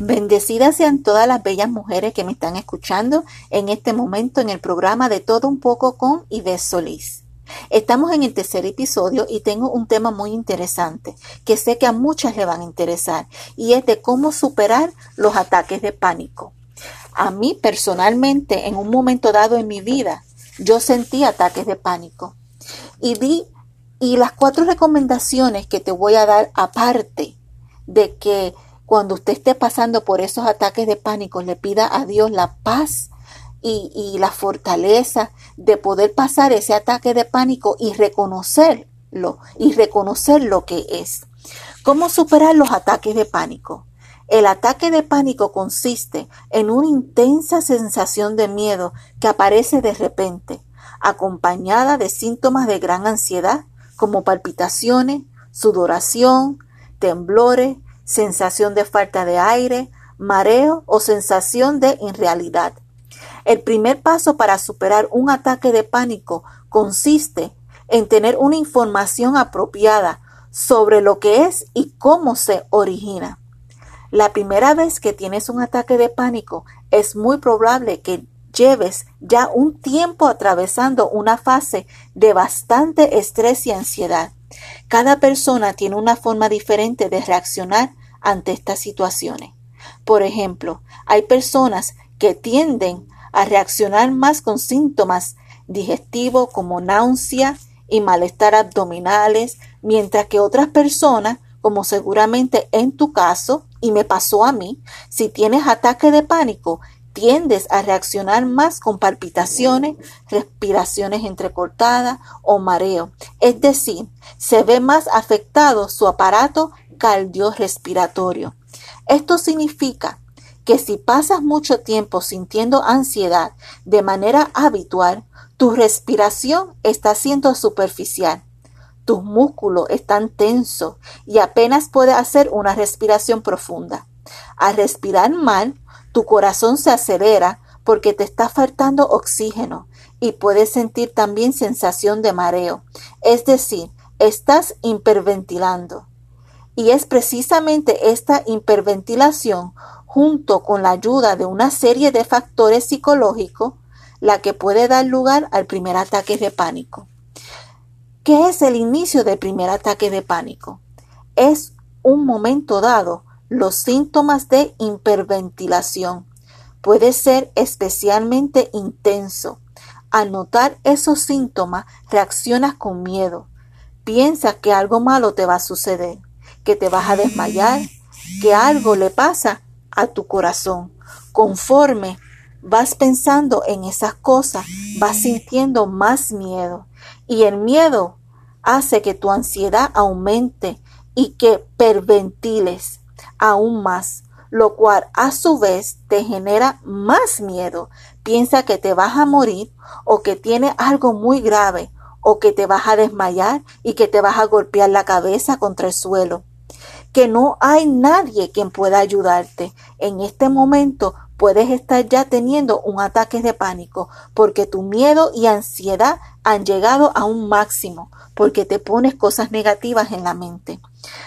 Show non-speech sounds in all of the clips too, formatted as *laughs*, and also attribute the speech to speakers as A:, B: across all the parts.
A: Bendecidas sean todas las bellas mujeres que me están escuchando en este momento en el programa de Todo un poco con Ives Solís. Estamos en el tercer episodio y tengo un tema muy interesante que sé que a muchas le van a interesar y es de cómo superar los ataques de pánico. A mí personalmente en un momento dado en mi vida yo sentí ataques de pánico y di y las cuatro recomendaciones que te voy a dar aparte de que cuando usted esté pasando por esos ataques de pánico, le pida a Dios la paz y, la fortaleza de poder pasar ese ataque de pánico y reconocerlo y reconocer lo que es. ¿Cómo superar los ataques de pánico? El ataque de pánico consiste en una intensa sensación de miedo que aparece de repente, acompañada de síntomas de gran ansiedad como palpitaciones, sudoración, temblores, sensación de falta de aire, mareo o sensación de irrealidad. El primer paso para superar un ataque de pánico consiste en tener una información apropiada sobre lo que es y cómo se origina. La primera vez que tienes un ataque de pánico es muy probable que lleves ya un tiempo atravesando una fase de bastante estrés y ansiedad. Cada persona tiene una forma diferente de reaccionar ante estas situaciones. Por ejemplo, hay personas que tienden a reaccionar más con síntomas digestivos como náusea y malestar abdominales, mientras que otras personas, como seguramente en tu caso, y me pasó a mí, si tienes ataque de pánico, tiendes a reaccionar más con palpitaciones, respiraciones entrecortadas o mareo. Es decir, se ve más afectado su aparato cardiorrespiratorio. Esto significa que si pasas mucho tiempo sintiendo ansiedad de manera habitual, tu respiración está siendo superficial. Tus músculos están tensos y apenas puedes hacer una respiración profunda. Al respirar mal, tu corazón se acelera porque te está faltando oxígeno y puedes sentir también sensación de mareo. Es decir, estás hiperventilando. Y es precisamente esta hiperventilación, junto con la ayuda de una serie de factores psicológicos, la que puede dar lugar al primer ataque de pánico. ¿Qué es el inicio del primer ataque de pánico? Es un momento dado los síntomas de hiperventilación. Puede ser especialmente intenso. Al notar esos síntomas, reaccionas con miedo. Piensas que algo malo te va a suceder que te vas a desmayar, *laughs* que algo le pasa a tu corazón. Conforme vas pensando en esas cosas, vas sintiendo más miedo. Y el miedo hace que tu ansiedad aumente y que perventiles aún más, lo cual a su vez te genera más miedo. Piensa que te vas a morir o que tiene algo muy grave o que te vas a desmayar y que te vas a golpear la cabeza contra el suelo que no hay nadie quien pueda ayudarte. En este momento puedes estar ya teniendo un ataque de pánico porque tu miedo y ansiedad han llegado a un máximo porque te pones cosas negativas en la mente.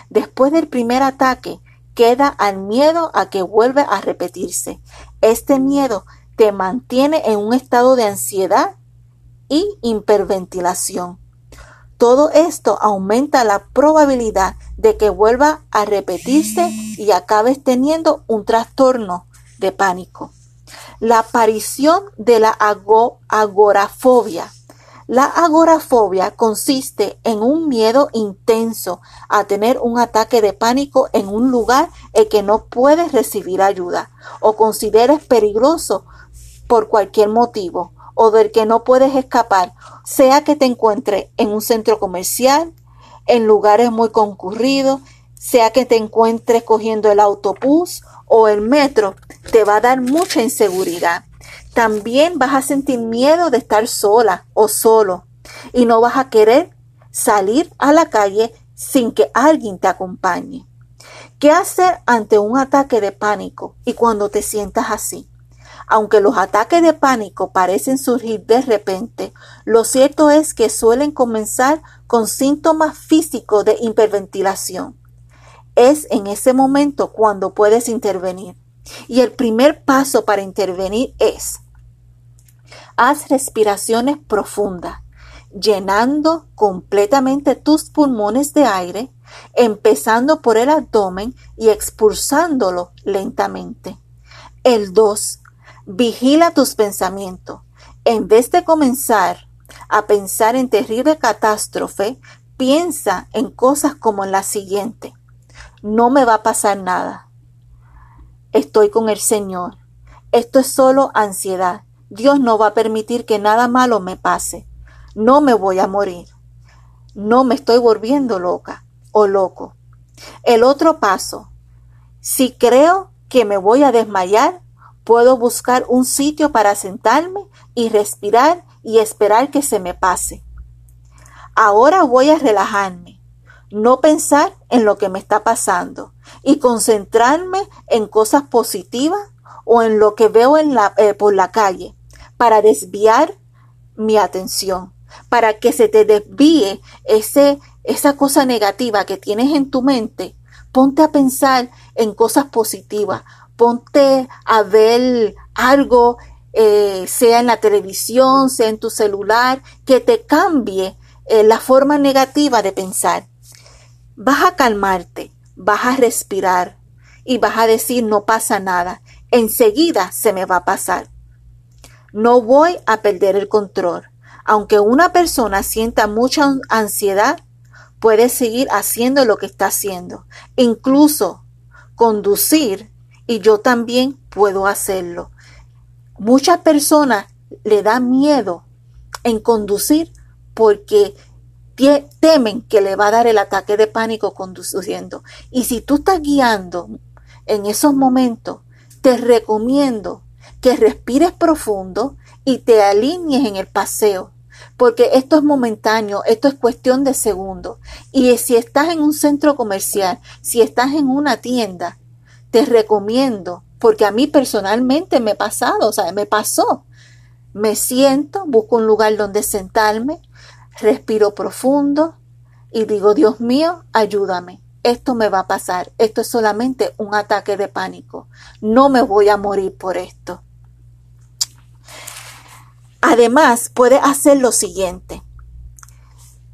A: Después del primer ataque, queda al miedo a que vuelva a repetirse. Este miedo te mantiene en un estado de ansiedad y hiperventilación. Todo esto aumenta la probabilidad de que vuelva a repetirse y acabes teniendo un trastorno de pánico. La aparición de la agorafobia. La agorafobia consiste en un miedo intenso a tener un ataque de pánico en un lugar en que no puedes recibir ayuda o consideres peligroso por cualquier motivo o del que no puedes escapar, sea que te encuentres en un centro comercial, en lugares muy concurridos, sea que te encuentres cogiendo el autobús o el metro, te va a dar mucha inseguridad. También vas a sentir miedo de estar sola o solo y no vas a querer salir a la calle sin que alguien te acompañe. ¿Qué hacer ante un ataque de pánico y cuando te sientas así? Aunque los ataques de pánico parecen surgir de repente, lo cierto es que suelen comenzar con síntomas físicos de hiperventilación. es en ese momento cuando puedes intervenir. Y el primer paso para intervenir es, haz respiraciones profundas, llenando completamente tus pulmones de aire, empezando por el abdomen y expulsándolo lentamente. El 2. Vigila tus pensamientos. En vez de comenzar a pensar en terrible catástrofe, piensa en cosas como la siguiente. No me va a pasar nada. Estoy con el Señor. Esto es solo ansiedad. Dios no va a permitir que nada malo me pase. No me voy a morir. No me estoy volviendo loca o loco. El otro paso. Si creo que me voy a desmayar, puedo buscar un sitio para sentarme y respirar y esperar que se me pase. Ahora voy a relajarme, no pensar en lo que me está pasando y concentrarme en cosas positivas o en lo que veo en la, eh, por la calle para desviar mi atención, para que se te desvíe ese, esa cosa negativa que tienes en tu mente. Ponte a pensar en cosas positivas, ponte a ver algo eh, sea en la televisión, sea en tu celular, que te cambie eh, la forma negativa de pensar. Vas a calmarte, vas a respirar y vas a decir no pasa nada. Enseguida se me va a pasar. No voy a perder el control. Aunque una persona sienta mucha ansiedad, puede seguir haciendo lo que está haciendo. Incluso conducir y yo también puedo hacerlo. Muchas personas le da miedo en conducir porque temen que le va a dar el ataque de pánico conduciendo. Y si tú estás guiando en esos momentos, te recomiendo que respires profundo y te alinees en el paseo. Porque esto es momentáneo, esto es cuestión de segundos. Y si estás en un centro comercial, si estás en una tienda, te recomiendo porque a mí personalmente me ha pasado, o sea, me pasó. Me siento, busco un lugar donde sentarme, respiro profundo y digo, Dios mío, ayúdame. Esto me va a pasar. Esto es solamente un ataque de pánico. No me voy a morir por esto. Además, puedes hacer lo siguiente.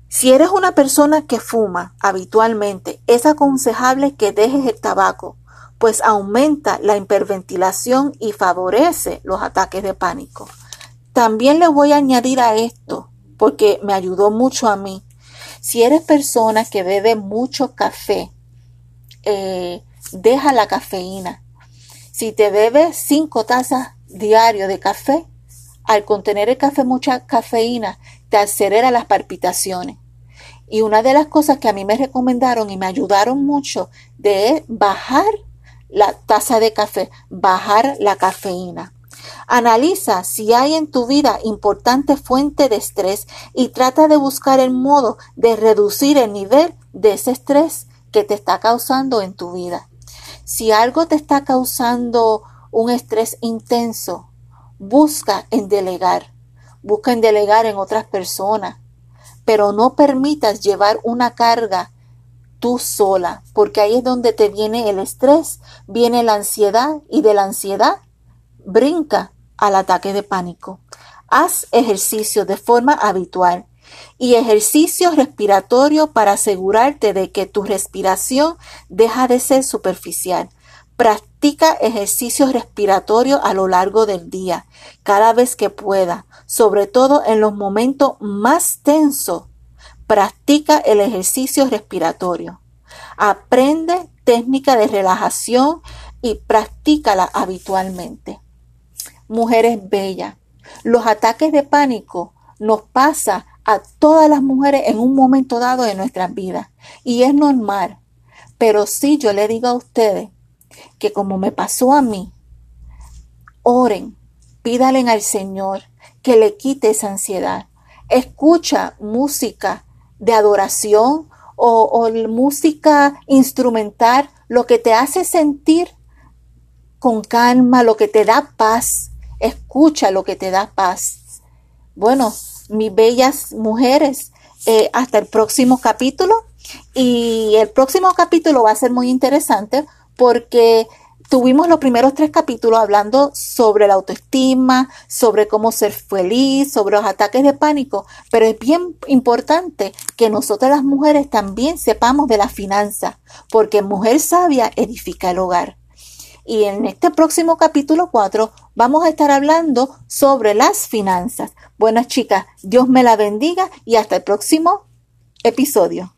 A: Si eres una persona que fuma habitualmente, es aconsejable que dejes el tabaco pues aumenta la hiperventilación y favorece los ataques de pánico. También le voy a añadir a esto, porque me ayudó mucho a mí. Si eres persona que bebe mucho café, eh, deja la cafeína. Si te bebes cinco tazas diario de café, al contener el café mucha cafeína, te acelera las palpitaciones. Y una de las cosas que a mí me recomendaron y me ayudaron mucho de bajar la taza de café, bajar la cafeína. Analiza si hay en tu vida importante fuente de estrés y trata de buscar el modo de reducir el nivel de ese estrés que te está causando en tu vida. Si algo te está causando un estrés intenso, busca en delegar, busca en delegar en otras personas, pero no permitas llevar una carga tú sola, porque ahí es donde te viene el estrés, viene la ansiedad y de la ansiedad brinca al ataque de pánico. Haz ejercicio de forma habitual y ejercicio respiratorio para asegurarte de que tu respiración deja de ser superficial. Practica ejercicio respiratorio a lo largo del día, cada vez que pueda, sobre todo en los momentos más tensos Practica el ejercicio respiratorio. Aprende técnica de relajación y practícala habitualmente. Mujeres bellas. Los ataques de pánico nos pasa a todas las mujeres en un momento dado de nuestras vidas y es normal. Pero si yo le digo a ustedes que como me pasó a mí, oren, pídalen al Señor que le quite esa ansiedad. Escucha música de adoración o, música instrumental, lo que te hace sentir con calma, lo que te da paz. Escucha lo que te da paz. Bueno, mis bellas mujeres, eh, hasta el próximo capítulo Y el próximo capítulo va a ser muy interesante porque tuvimos los primeros tres capítulos hablando sobre la autoestima, sobre cómo ser feliz, sobre los ataques de pánico, pero es bien importante que nosotras las mujeres también sepamos de la finanza, porque mujer sabia edifica el hogar. Y en este próximo capítulo 4 vamos a estar hablando sobre las finanzas. Buenas chicas, Dios me la bendiga y hasta el próximo episodio.